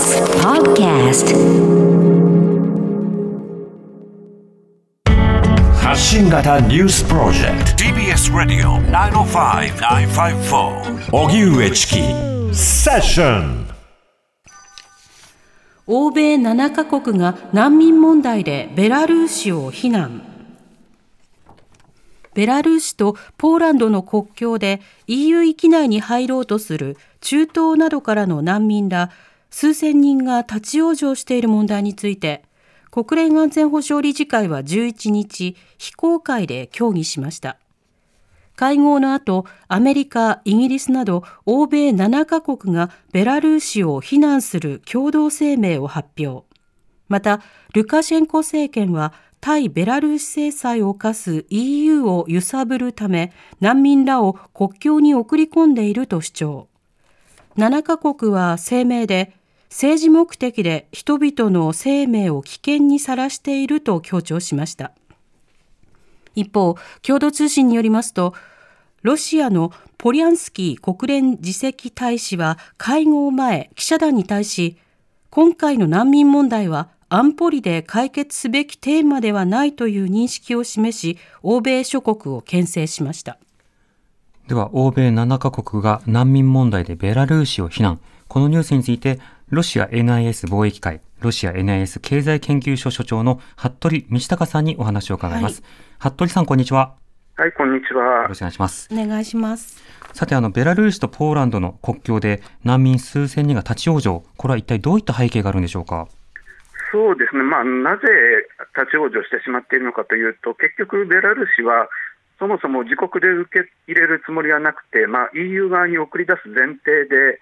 TBS Podcast 発信型ニュースプロジェクト。TBS ラディオ905-954おぎゅうえちきセッション欧米7カ国が難民問題でベラルーシを非難。ベラルーシとポーランドの国境で EU 域内に入ろうとする中東などからの難民ら数千人が立ち往生している問題について国連安全保障理事会は11日非公開で協議しました。会合の後アメリカイギリスなど欧米7カ国がベラルーシを非難する共同声明を発表。またルカシェンコ政権は対ベラルーシ制裁を課す EU を揺さぶるため難民らを国境に送り込んでいると主張。7カ国は声明で政治目的で人々の生命を危険にさらしていると強調しました。一方共同通信によりますとロシアのポリャンスキー国連次席大使は会合前記者団に対し今回の難民問題は安保理で解決すべきテーマではないという認識を示し欧米諸国を牽制しました。では欧米7カ国が難民問題でベラルーシを非難。このニュースについてロシア NIS 貿易会ロシア NIS 経済研究所所長の服部道隆さんにお話を伺います、はい、服部さんこんにちは。はいこんにちは。よろしくお願いします。お願いします。さてあのベラルーシとポーランドの国境で難民数千人が立ち往生。これは一体どういった背景があるんでしょうか？そうですね、まあ、なぜ立ち往生してしまっているのかというと、結局、ベラルーシはそもそも自国で受け入れるつもりはなくて、まあ、EU 側に送り出す前提で、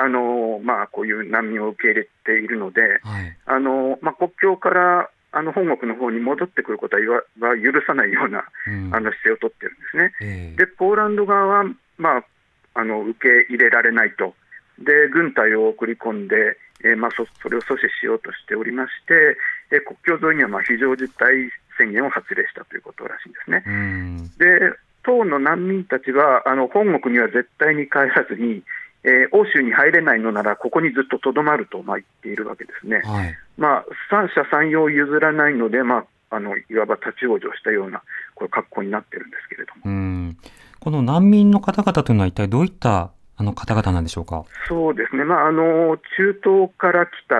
あのまあ、こういう難民を受け入れているので、はい、あのまあ、国境からあの本国の方に戻ってくることは許さないような、うん、あの姿勢を取ってるんですね。えー、で、ポーランド側は、まあ、あの受け入れられないと、で軍隊を送り込んで、えーまあ、そそれを阻止しようとしておりまして、えー、国境沿いにはまあ非常事態宣言を発令したということらしいんですね。で当の難民たちはあの本国には絶対に帰らずに、えー、欧州に入れないのならここにずっととどまるとまあ言っているわけですね。はい、まあ、三者三様譲らないので、まあ、あのいわば立ち往生したようなこれ格好になってるんですけれども。この難民の方々というのは一体どういったあの方々なんでしょうか？そうですね、まあ、あの中東から来た、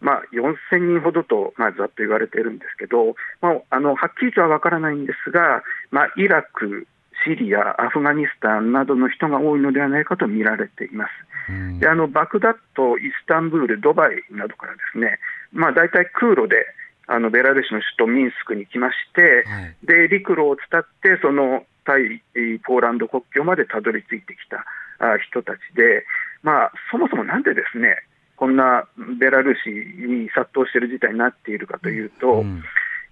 まあ、4000人ほどと、まあ、ざっと言われているんですけど、まあ、あのはっきりとは分からないんですが、まあ、イラク、シリア、アフガニスタンなどの人が多いのではないかと見られています。であのバグダッド、イスタンブール、ドバイなどからですね、まあ、大体空路であのベラルーシの首都ミンスクに来まして、はい、で陸路を伝ってその対ポーランド国境までたどり着いてきた人たちで、まあ、そもそもなんでですねこんなベラルーシに殺到している事態になっているかというと、うん、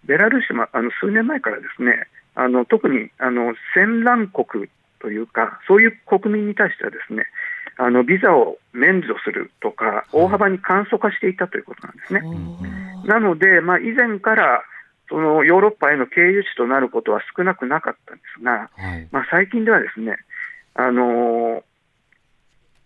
ベラルーシもあの数年前からですねあの特にあの戦乱国というか、そういう国民に対してはですねあのビザを免除するとか、大幅に簡素化していたということなんですね。なので、まあ、以前からそのヨーロッパへの経由地となることは少なくなかったんですが、はい、まあ、最近ではですね、あの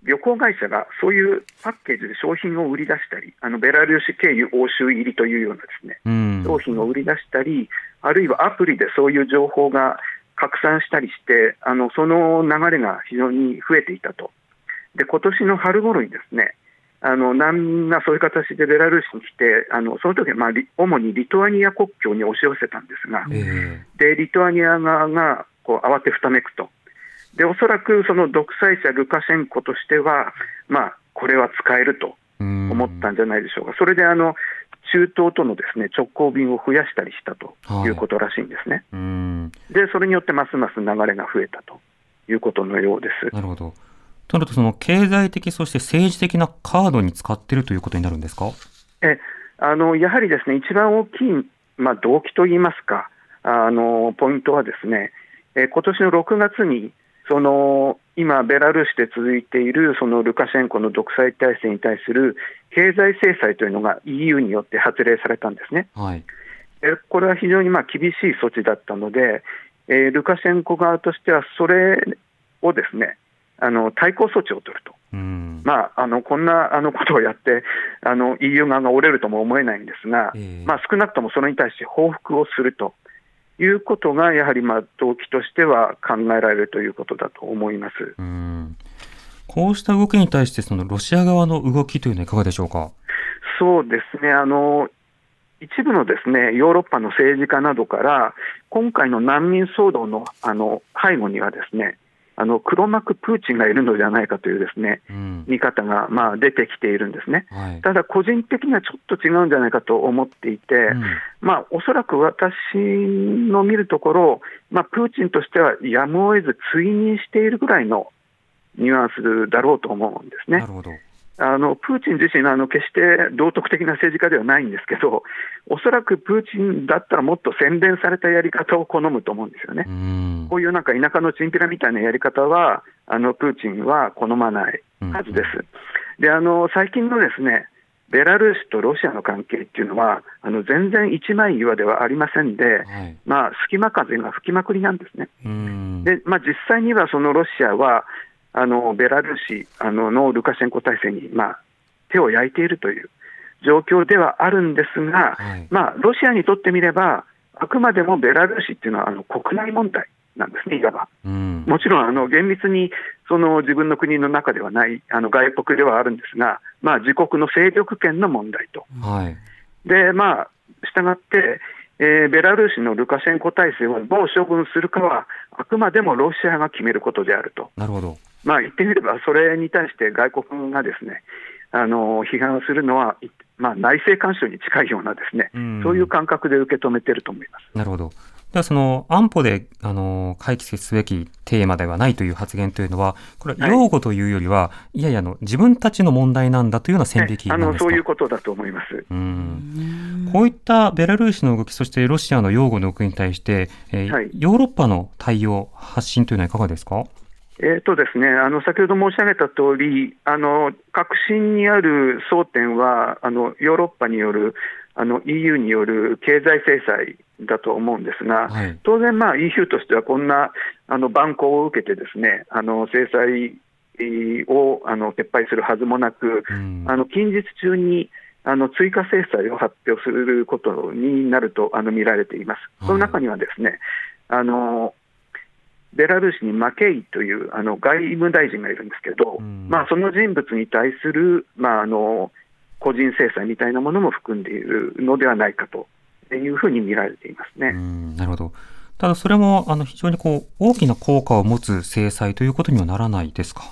旅行会社がそういうパッケージで商品を売り出したり、あのベラルーシ経由欧州入りというようなですね、うん、商品を売り出したり、あるいはアプリでそういう情報が拡散したりして、あのその流れが非常に増えていたと。で今年の春頃にですね、あの難民がそういう形でベラルーシに来て、あのその時はまあ主にリトアニア国境に押し寄せたんですが、えー、でリトアニア側がこう慌てふためくと。でおそらくその独裁者ルカシェンコとしては、まあ、これは使えると思ったんじゃないでしょうか、それであの中東とのですね直行便を増やしたりしたということらしいんですね。はい、でそれによってますます流れが増えたということのようです。なるほどとなると、その経済的、そして政治的なカードに使っているということになるんですか？えあのやはりですね一番大きい、まあ、動機といいますか、あのポイントはですね、え今年の6月にその今、ベラルーシで続いているそのルカシェンコの独裁体制に対する経済制裁というのが EU によって発令されたんですね。はい、これは非常にまあ厳しい措置だったので、えー、ルカシェンコ側としてはそれをですねあの対抗措置を取るとうん。まあ、あのこんなあのことをやってあの EU 側が折れるとも思えないんですが、ええまあ、少なくともそれに対して報復をするということが、やはりまあ動機としては考えられるということだと思います。うん。こうした動きに対して、そのロシア側の動きというのはいかがでしょうか？そうですねあの一部のですねヨーロッパの政治家などから、今回の難民騒動のあの背後には、ですねあの黒幕プーチンがいるのではないかというですねうん。見方がまあ出てきているんですね。はい。ただ、個人的にはちょっと違うんじゃないかと思っていて、うんまあ、おそらく私の見るところ、まあ、プーチンとしてはやむを得ず追認しているぐらいのニュアンスだろうと思うんですねなる。ほど。あのプーチン自身あの、決して道徳的な政治家ではないんですけど、おそらくプーチンだったらもっと洗練されたやり方を好むと思うんですよねう。ん。こういうなんか田舎のチンピラみたいなやり方は、あのプーチンは好まないはずです。であの最近のですねベラルーシとロシアの関係っていうのは、あの全然一枚岩ではありませんで、はい。まあ、隙間風が吹きまくりなんですね。うん。で、まあ、実際にはそのロシアは、あのベラルーシあののルカシェンコ体制に、まあ、手を焼いているという状況ではあるんですが、はい。まあ、ロシアにとってみれば、あくまでもベラルーシっていうのはあの国内問題なんですね、いわば。うん。もちろんあの厳密にその自分の国の中ではない、あの外国ではあるんですが、まあ、自国の勢力圏の問題と。はい。で、まあ、したがって、えーベラルーシのルカシェンコ体制をどう処分するかは、あくまでもロシアが決めることであると。なるほど。まあ、言ってみれば、それに対して外国がですね、あの批判するのは、いまあ、内政干渉に近いようなですね、うんそういう感覚で受け止めてると思います。なるほど。ではその安保で、あの、解決すべきテーマではないという発言というのは、これは擁護というよりは、い、やいやあの、自分たちの問題なんだというような線引きあのなんですか？そういうことだと思います。うん。こういったベラルーシの動き、そしてロシアの擁護の動きに対して、えーはいヨーロッパの対応、発信というのはいかがですか？えーとですね、あの先ほど申し上げた通り、あの核心にある争点は、あのヨーロッパによるあの EU による経済制裁だと思うんですが、はい。当然、まあ、EU としてはこんなあの蛮行を受けて、ですねあの制裁えーをあの撤廃するはずもなく、うんあの近日中にあの追加制裁を発表することになるとあの見られています。はいその中にはですねあのベラルーシにマケイというあの外務大臣がいるんですけど、うんまあ、その人物に対する、まあ、あの個人制裁みたいなものも含んでいるのではないかというふうに見られていますね。うんなるほど。ただそれもあの非常にこう大きな効果を持つ制裁ということにはならないですか？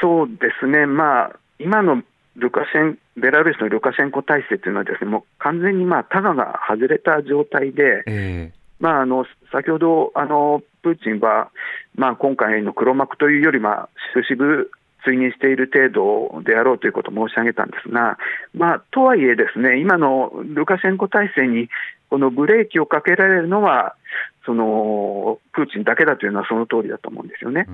そうですね、まあ、今のルカシェンベラルーシのルカシェンコ体制というのはです、ね、もう完全にまあタガが外れた状態で、えまあ、あの先ほどあのプーチンは、まあ、今回の黒幕というより、まあ、しぶしぶ追認している程度であろうということを申し上げたんですが、まあ、とはいえ、ですね今のルカシェンコ体制にこのブレーキをかけられるのは、そのプーチンだけだというのはその通りだと思うんですよね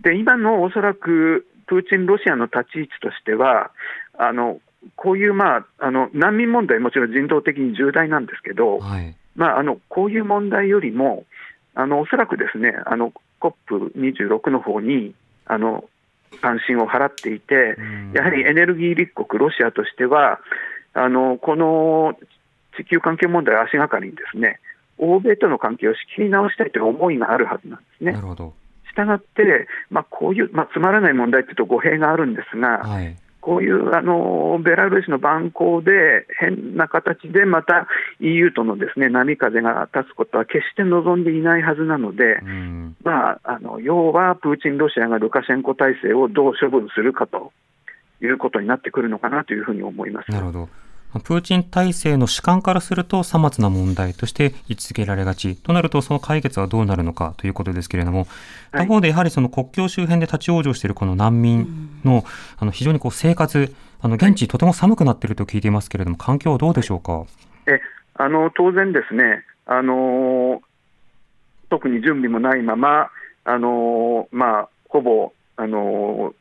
で今のおそらくプーチン、ロシアの立ち位置としては、あのこういう、まあ、あの難民問題、もちろん人道的に重大なんですけど、はい。まあ、あのこういう問題よりも、あのおそらくですね、あの COP26 の方にあの関心を払っていて、やはりエネルギー立国、ロシアとしては、あのこの地球環境問題を足がかりにですね、欧米との関係を仕切り直したいという思いがあるはずなんですねな。るほど。したがって、まあ、こういう、まあ、つまらない問題というと語弊があるんですが、はい。こういうあのベラルーシの蛮行で、変な形でまた EU とのですね波風が立つことは決して望んでいないはずなので、うん。まあ、あの要はプーチン、ロシアがルカシェンコ体制をどう処分するかということになってくるのかなというふうに思います。なるほど。プーチン体制の主観からすると、さまつな問題として位置づけられがち。となると、その解決はどうなるのかということですけれども、はい他方でやはりその国境周辺で立ち往生しているこの難民の、あの非常にこう生活、あの現地とても寒くなっていると聞いていますけれども、環境はどうでしょうか？えあの当然ですね、あの特に準備もないまま、あのまあ、ほぼ、あの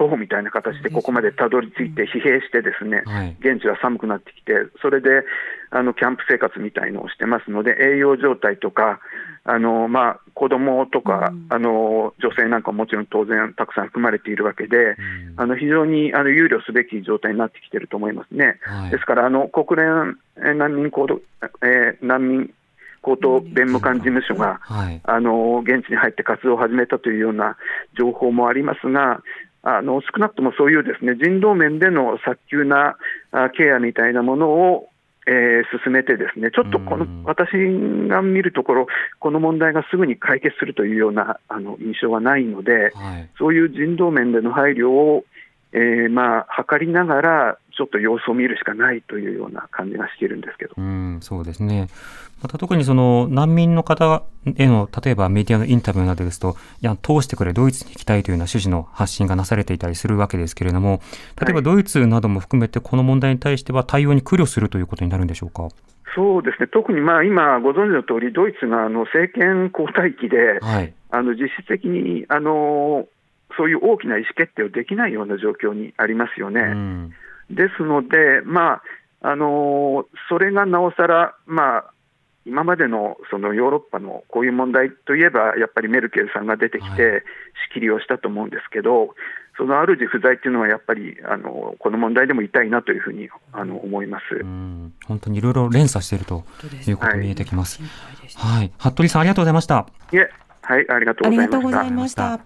徒歩みたいな形でここまでたどり着いて疲弊してですね、はい。現地は寒くなってきて、それであのキャンプ生活みたいのをしてますので、栄養状態とか、あのまあ、子供とか、あの女性なんかももちろん当然たくさん含まれているわけで、うんあの非常にあの憂慮すべき状態になってきていると思いますね。はいですからあの国連えー難民高等、えー難民高等弁務官事務所が、はい。あの現地に入って活動を始めたというような情報もありますが、あの少なくともそういうですね人道面での早急なあケアみたいなものを、えー進めて、ですねちょっとこのうん私が見るところ、この問題がすぐに解決するというようなあの印象はないので、はい。そういう人道面での配慮を、えーまあ、図りながら、ちょっと様子を見るしかないというような感じがしているんですけど。うん、そうですね。また特にその難民の方への、例えばメディアのインタビューなどですと、いや、通してくれ、ドイツに行きたいというような趣旨の発信がなされていたりするわけですけれども、例えばはいドイツなども含めてこの問題に対しては対応に苦慮するということになるんでしょうか？そうですね、特にまあ今、ご存知の通り、ドイツがあの政権交代期で、はい。あの実質的にあのそういう大きな意思決定をできないような状況にありますよね。うん。ですので、まああのそれがなおさら、まあ、今までのそのヨーロッパのこういう問題といえば、やっぱりメルケルさんが出てきはて、仕切りをしたと思うんですけど、その主不在っていうのは、やっぱりあのこの問題でも痛いなというふうにあの思います。うん。本当にいろいろ連鎖しているということが見えてきます。心配ですはい。服部さんありがとうございました。いえ、はい、ありがとうあございました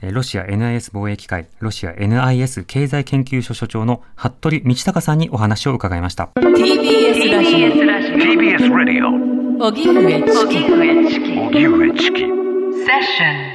ロシア NIS 貿易会、ロシア NIS 経済研究所所長の服部道隆さんにお話を伺いました。TBS ラジ TBS Radio オ荻上チキ。荻上チキ。セッション